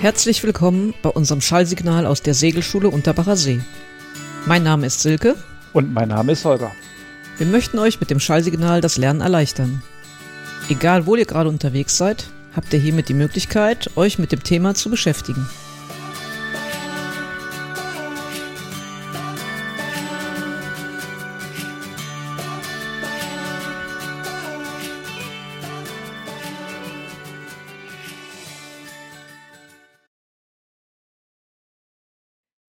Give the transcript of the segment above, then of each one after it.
Herzlich willkommen bei unserem Schallsignal aus der Segelschule Unterbacher See. Mein Name ist Silke. Und mein Name ist Holger. Wir möchten euch mit dem Schallsignal das Lernen erleichtern. Egal, wo ihr gerade unterwegs seid, habt ihr hiermit die Möglichkeit, euch mit dem Thema zu beschäftigen.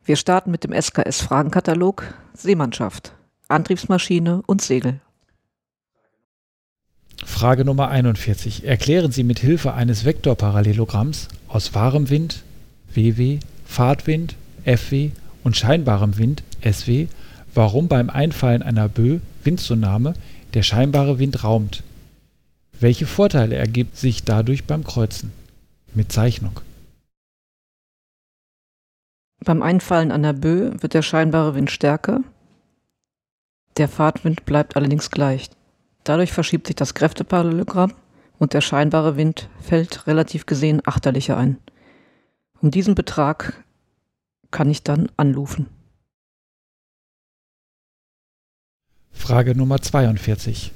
Wir starten mit dem SKS-Fragenkatalog Seemannschaft, Antriebsmaschine und Segel. Frage Nummer 41. Erklären Sie mit Hilfe eines Vektorparallelogramms aus wahrem Wind WW, Fahrtwind FW und scheinbarem Wind SW, warum beim Einfallen einer Böe Windzunahme der scheinbare Wind raumt. Welche Vorteile ergibt sich dadurch beim Kreuzen? Mit Zeichnung. Beim Einfallen einer Böe wird der scheinbare Wind stärker, der Fahrtwind bleibt allerdings gleich. Dadurch verschiebt sich das Kräfteparallelogramm und der scheinbare Wind fällt relativ gesehen achterlicher ein. Um diesen Betrag kann ich dann anrufen. Frage Nummer 42.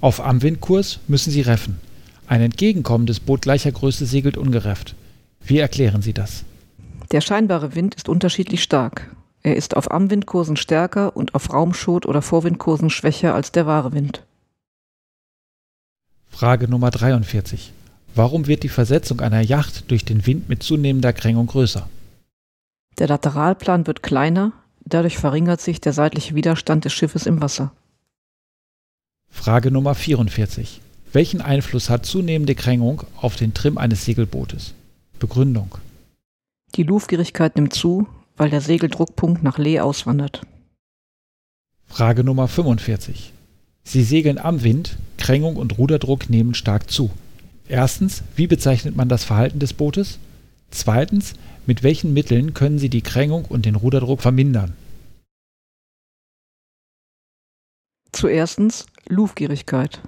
Auf Amwindkurs müssen Sie reffen. Ein entgegenkommendes Boot gleicher Größe segelt ungerefft. Wie erklären Sie das? Der scheinbare Wind ist unterschiedlich stark. Er ist auf Amwindkursen stärker und auf Raumschot- oder Vorwindkursen schwächer als der wahre Wind. Frage Nummer 43. Warum wird die Versetzung einer Yacht durch den Wind mit zunehmender Krängung größer? Der Lateralplan wird kleiner, dadurch verringert sich der seitliche Widerstand des Schiffes im Wasser. Frage Nummer 44. Welchen Einfluss hat zunehmende Krängung auf den Trim eines Segelbootes? Begründung. Die Luftgierigkeit nimmt zu, weil der Segeldruckpunkt nach Lee auswandert. Frage Nummer 45. Sie segeln am Wind, Krängung und Ruderdruck nehmen stark zu. Erstens, wie bezeichnet man das Verhalten des Bootes? Zweitens, mit welchen Mitteln können Sie die Krängung und den Ruderdruck vermindern? Zuerstens Luftgierigkeit.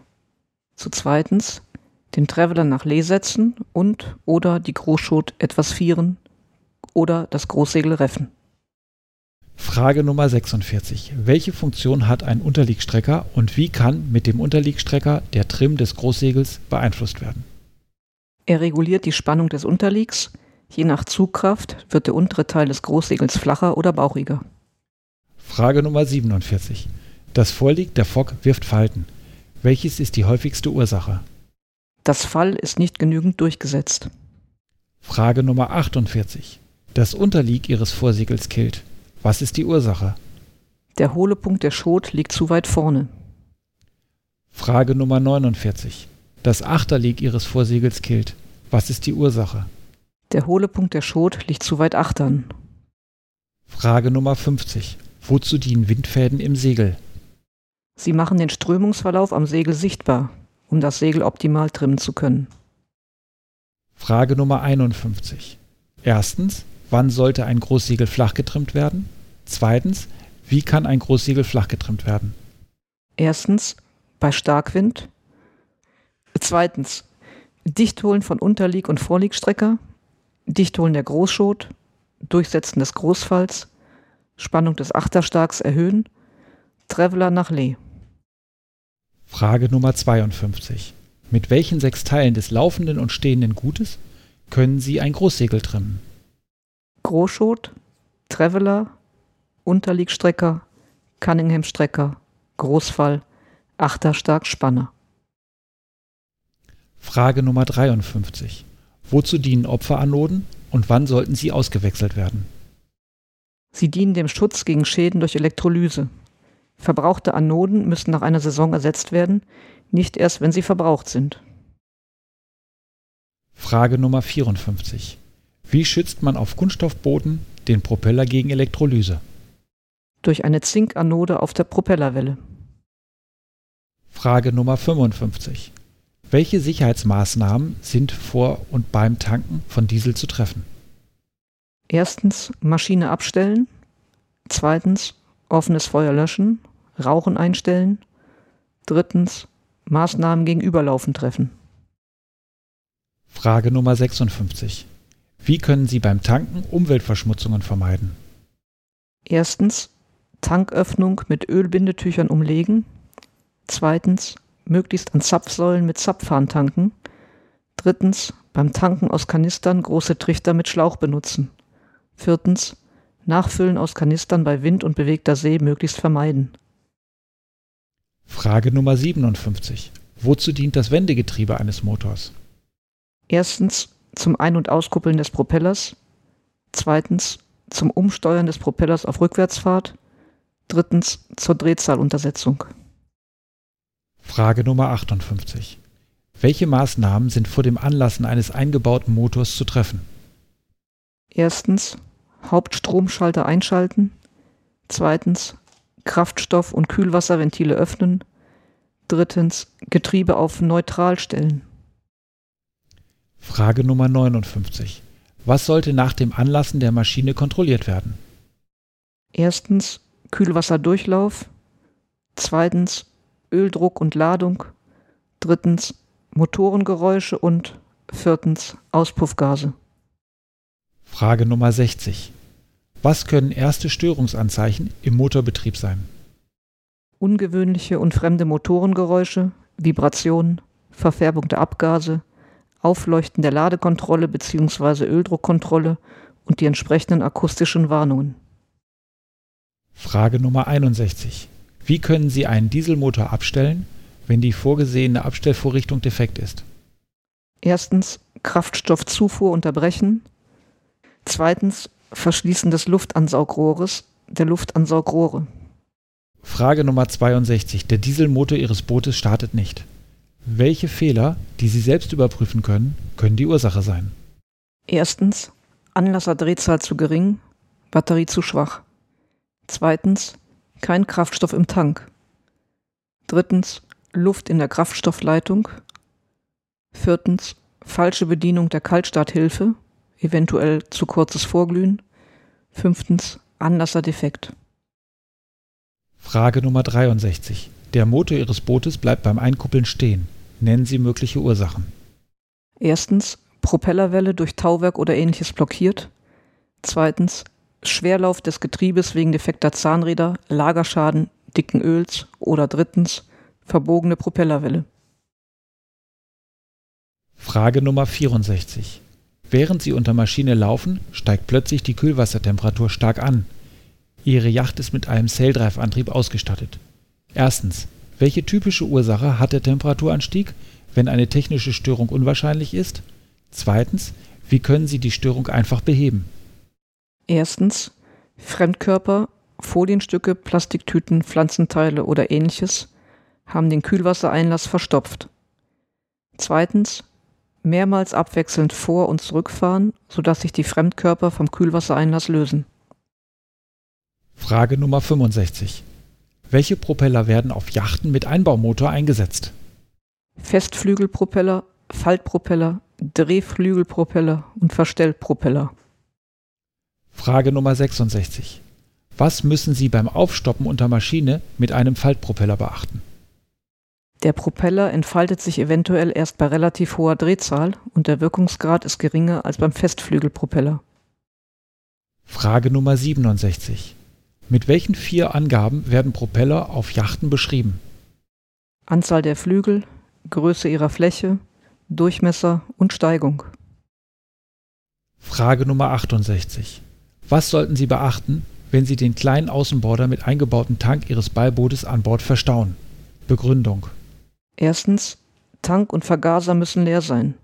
Zu zweitens den Traveler nach Lee setzen und oder die Großschot etwas vieren oder das Großsegel reffen. Frage Nummer 46. Welche Funktion hat ein Unterliegstrecker und wie kann mit dem Unterliegstrecker der Trim des Großsegels beeinflusst werden? Er reguliert die Spannung des Unterliegs. Je nach Zugkraft wird der untere Teil des Großsegels flacher oder bauchiger. Frage Nummer 47. Das Vorlieg der Fock wirft Falten. Welches ist die häufigste Ursache? Das Fall ist nicht genügend durchgesetzt. Frage Nummer 48. Das Unterlieg ihres Vorsegels killt. Was ist die Ursache? Der hohle Punkt der Schot liegt zu weit vorne. Frage Nummer 49. Das Achterlieg ihres Vorsegels killt. Was ist die Ursache? Der hohle Punkt der Schot liegt zu weit achtern. Frage Nummer 50. Wozu dienen Windfäden im Segel? Sie machen den Strömungsverlauf am Segel sichtbar, um das Segel optimal trimmen zu können. Frage Nummer 51. Erstens, Wann sollte ein Großsegel flach getrimmt werden? Zweitens, wie kann ein Großsegel flach getrimmt werden? Erstens, bei Starkwind. Zweitens, Dichtholen von Unterlieg- und Vorliegstrecker, Dichtholen der Großschot, Durchsetzen des Großfalls, Spannung des Achterstarks erhöhen, Traveler nach Lee. Frage Nummer 52. Mit welchen sechs Teilen des laufenden und stehenden Gutes können Sie ein Großsegel trimmen? Großschot, Traveler, Unterliegstrecker, Cunningham-Strecker, Großfall, Achterstark, Spanner. Frage Nummer 53. Wozu dienen Opferanoden und wann sollten sie ausgewechselt werden? Sie dienen dem Schutz gegen Schäden durch Elektrolyse. Verbrauchte Anoden müssen nach einer Saison ersetzt werden, nicht erst, wenn sie verbraucht sind. Frage Nummer 54. Wie schützt man auf Kunststoffbooten den Propeller gegen Elektrolyse? Durch eine Zinkanode auf der Propellerwelle. Frage Nummer 55. Welche Sicherheitsmaßnahmen sind vor und beim Tanken von Diesel zu treffen? Erstens Maschine abstellen. Zweitens offenes Feuer löschen, Rauchen einstellen. Drittens Maßnahmen gegen Überlaufen treffen. Frage Nummer 56. Wie können Sie beim Tanken Umweltverschmutzungen vermeiden? Erstens Tanköffnung mit Ölbindetüchern umlegen. Zweitens möglichst an Zapfsäulen mit Zapfhahn tanken. Drittens beim Tanken aus Kanistern große Trichter mit Schlauch benutzen. Viertens Nachfüllen aus Kanistern bei Wind und bewegter See möglichst vermeiden. Frage Nummer 57. Wozu dient das Wendegetriebe eines Motors? Erstens zum Ein- und Auskuppeln des Propellers. Zweitens zum Umsteuern des Propellers auf Rückwärtsfahrt. Drittens zur Drehzahluntersetzung. Frage Nummer 58. Welche Maßnahmen sind vor dem Anlassen eines eingebauten Motors zu treffen? Erstens Hauptstromschalter einschalten. Zweitens Kraftstoff- und Kühlwasserventile öffnen. Drittens Getriebe auf neutral stellen. Frage Nummer 59. Was sollte nach dem Anlassen der Maschine kontrolliert werden? Erstens Kühlwasserdurchlauf. Zweitens Öldruck und Ladung. Drittens Motorengeräusche und viertens Auspuffgase. Frage Nummer 60. Was können erste Störungsanzeichen im Motorbetrieb sein? Ungewöhnliche und fremde Motorengeräusche, Vibrationen, Verfärbung der Abgase, Aufleuchten der Ladekontrolle bzw. Öldruckkontrolle und die entsprechenden akustischen Warnungen. Frage Nummer 61. Wie können Sie einen Dieselmotor abstellen, wenn die vorgesehene Abstellvorrichtung defekt ist? Erstens Kraftstoffzufuhr unterbrechen. Zweitens Verschließen des Luftansaugrohres, der Luftansaugrohre. Frage Nummer 62. Der Dieselmotor Ihres Bootes startet nicht. Welche Fehler, die Sie selbst überprüfen können, können die Ursache sein? Erstens Anlasserdrehzahl zu gering, Batterie zu schwach. Zweitens kein Kraftstoff im Tank. Drittens Luft in der Kraftstoffleitung. Viertens falsche Bedienung der Kaltstarthilfe, eventuell zu kurzes Vorglühen. Fünftens Anlasserdefekt. Frage Nummer 63. Der Motor Ihres Bootes bleibt beim Einkuppeln stehen. Nennen Sie mögliche Ursachen. Erstens Propellerwelle durch Tauwerk oder ähnliches blockiert. Zweitens Schwerlauf des Getriebes wegen defekter Zahnräder, Lagerschaden, dicken Öls oder drittens verbogene Propellerwelle. Frage Nummer 64. Während Sie unter Maschine laufen, steigt plötzlich die Kühlwassertemperatur stark an. Ihre Yacht ist mit einem Saildrive-Antrieb ausgestattet. Erstens. Welche typische Ursache hat der Temperaturanstieg, wenn eine technische Störung unwahrscheinlich ist? Zweitens. Wie können Sie die Störung einfach beheben? Erstens Fremdkörper, Folienstücke, Plastiktüten, Pflanzenteile oder ähnliches haben den Kühlwassereinlass verstopft. Zweitens mehrmals abwechselnd vor- und zurückfahren, sodass sich die Fremdkörper vom Kühlwassereinlass lösen. Frage Nummer 65. Welche Propeller werden auf Yachten mit Einbaumotor eingesetzt? Festflügelpropeller, Faltpropeller, Drehflügelpropeller und Verstellpropeller. Frage Nummer 66. Was müssen Sie beim Aufstoppen unter Maschine mit einem Faltpropeller beachten? Der Propeller entfaltet sich eventuell erst bei relativ hoher Drehzahl und der Wirkungsgrad ist geringer als beim Festflügelpropeller. Frage Nummer 67. Mit welchen vier Angaben werden Propeller auf Yachten beschrieben? Anzahl der Flügel, Größe ihrer Fläche, Durchmesser und Steigung. Frage Nummer 68. Was sollten Sie beachten, wenn Sie den kleinen Außenborder mit eingebautem Tank Ihres Beibootes an Bord verstauen? Begründung. Erstens, Tank und Vergaser müssen leer sein.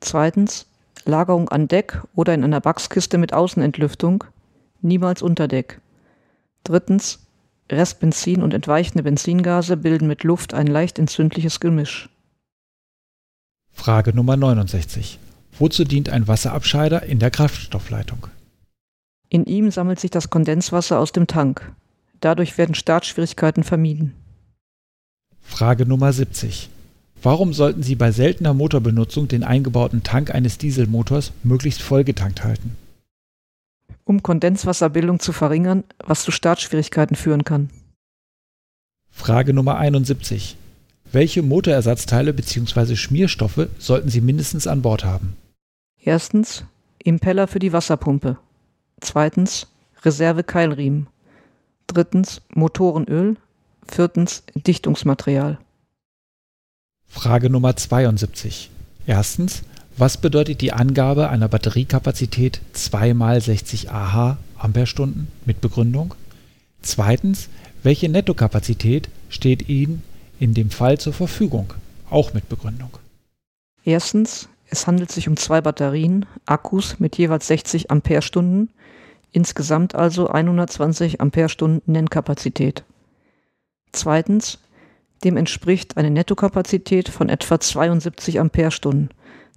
Zweitens, Lagerung an Deck oder in einer Wachskiste mit Außenentlüftung, niemals unter Deck. Drittens, Restbenzin und entweichende Benzingase bilden mit Luft ein leicht entzündliches Gemisch. Frage Nummer 69. Wozu dient ein Wasserabscheider in der Kraftstoffleitung? In ihm sammelt sich das Kondenswasser aus dem Tank. Dadurch werden Startschwierigkeiten vermieden. Frage Nummer 70. Warum sollten Sie bei seltener Motorbenutzung den eingebauten Tank eines Dieselmotors möglichst vollgetankt halten? Um Kondenswasserbildung zu verringern, was zu Startschwierigkeiten führen kann. Frage Nummer 71. Welche Motorersatzteile bzw. Schmierstoffe sollten Sie mindestens an Bord haben? Erstens Impeller für die Wasserpumpe. Zweitens Reservekeilriemen. Drittens Motorenöl. Viertens Dichtungsmaterial. Frage Nummer 72. Erstens, was bedeutet die Angabe einer Batteriekapazität 2 mal 60 Ah Ampere-Stunden mit Begründung? Zweitens, welche Nettokapazität steht Ihnen in dem Fall zur Verfügung? Auch mit Begründung. Erstens, es handelt sich um zwei Batterien, Akkus mit jeweils 60 Ampere-Stunden, insgesamt also 120 Ampere-Stunden Nennkapazität. Zweitens, dem entspricht eine Nettokapazität von etwa 72 Ampere-Stunden,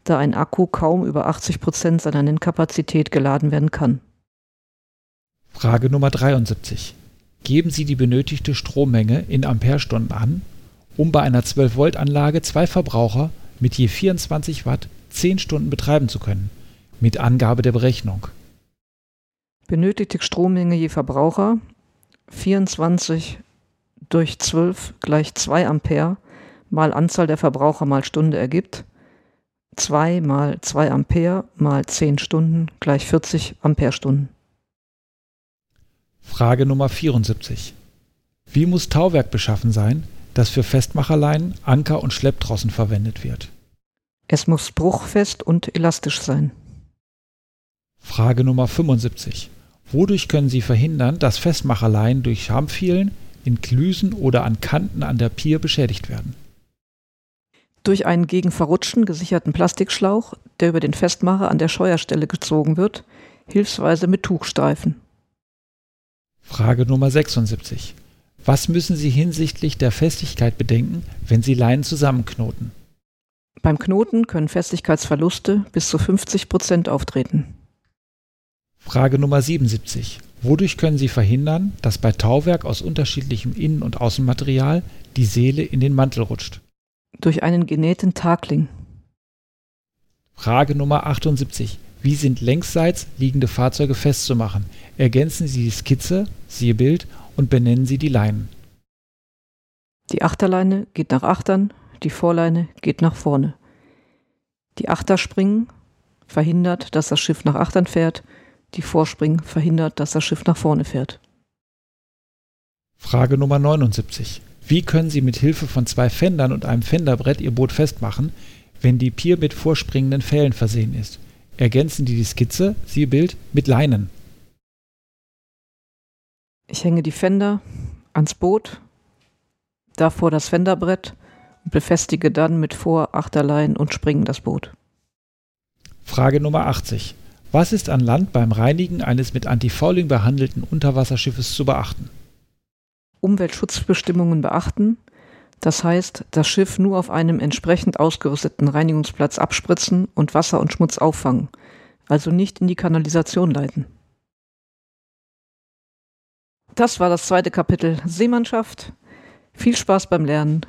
da ein Akku kaum über 80 Prozent seiner Nennkapazität geladen werden kann. Frage Nummer 73. Geben Sie die benötigte Strommenge in Amperestunden an, um bei einer 12-Volt-Anlage zwei Verbraucher mit je 24 Watt 10 Stunden betreiben zu können, mit Angabe der Berechnung. Benötigte Strommenge je Verbraucher 24 durch 12 gleich 2 Ampere mal Anzahl der Verbraucher mal Stunde ergibt 2 mal 2 Ampere mal 10 Stunden gleich 40 Amperestunden. Frage Nummer 74. Wie muss Tauwerk beschaffen sein, das für Festmacherleinen, Anker und Schlepptrossen verwendet wird? Es muss bruchfest und elastisch sein. Frage Nummer 75. Wodurch können Sie verhindern, dass Festmacherleinen durch Schamfielen, in Klüsen oder an Kanten an der Pier beschädigt werden? Durch einen gegen Verrutschen gesicherten Plastikschlauch, der über den Festmacher an der Scheuerstelle gezogen wird, hilfsweise mit Tuchstreifen. Frage Nummer 76. Was müssen Sie hinsichtlich der Festigkeit bedenken, wenn Sie Leinen zusammenknoten? Beim Knoten können Festigkeitsverluste bis zu 50 Prozent auftreten. Frage Nummer 77. Wodurch können Sie verhindern, dass bei Tauwerk aus unterschiedlichem Innen- und Außenmaterial die Seele in den Mantel rutscht? Durch einen genähten Takling. Frage Nummer 78. Wie sind längsseits liegende Fahrzeuge festzumachen? Ergänzen Sie die Skizze, siehe Bild, und benennen Sie die Leinen. Die Achterleine geht nach Achtern, die Vorleine geht nach vorne. Die Achterspringen verhindert, dass das Schiff nach Achtern fährt, die Vorspringen verhindert, dass das Schiff nach vorne fährt. Frage Nummer 79. Wie können Sie mit Hilfe von zwei Fendern und einem Fenderbrett Ihr Boot festmachen, wenn die Pier mit vorspringenden Fällen versehen ist? ergänzen die die Skizze, siehe Bild, mit Leinen. Ich hänge die Fender ans Boot, davor das Fenderbrett und befestige dann mit Vor-, Achterleinen und Springen das Boot. Frage Nummer 80. Was ist an Land beim Reinigen eines mit Antifouling behandelten Unterwasserschiffes zu beachten? Umweltschutzbestimmungen beachten, das heißt, das Schiff nur auf einem entsprechend ausgerüsteten Reinigungsplatz abspritzen und Wasser und Schmutz auffangen, also nicht in die Kanalisation leiten. Das war das zweite Kapitel Seemannschaft. Viel Spaß beim Lernen.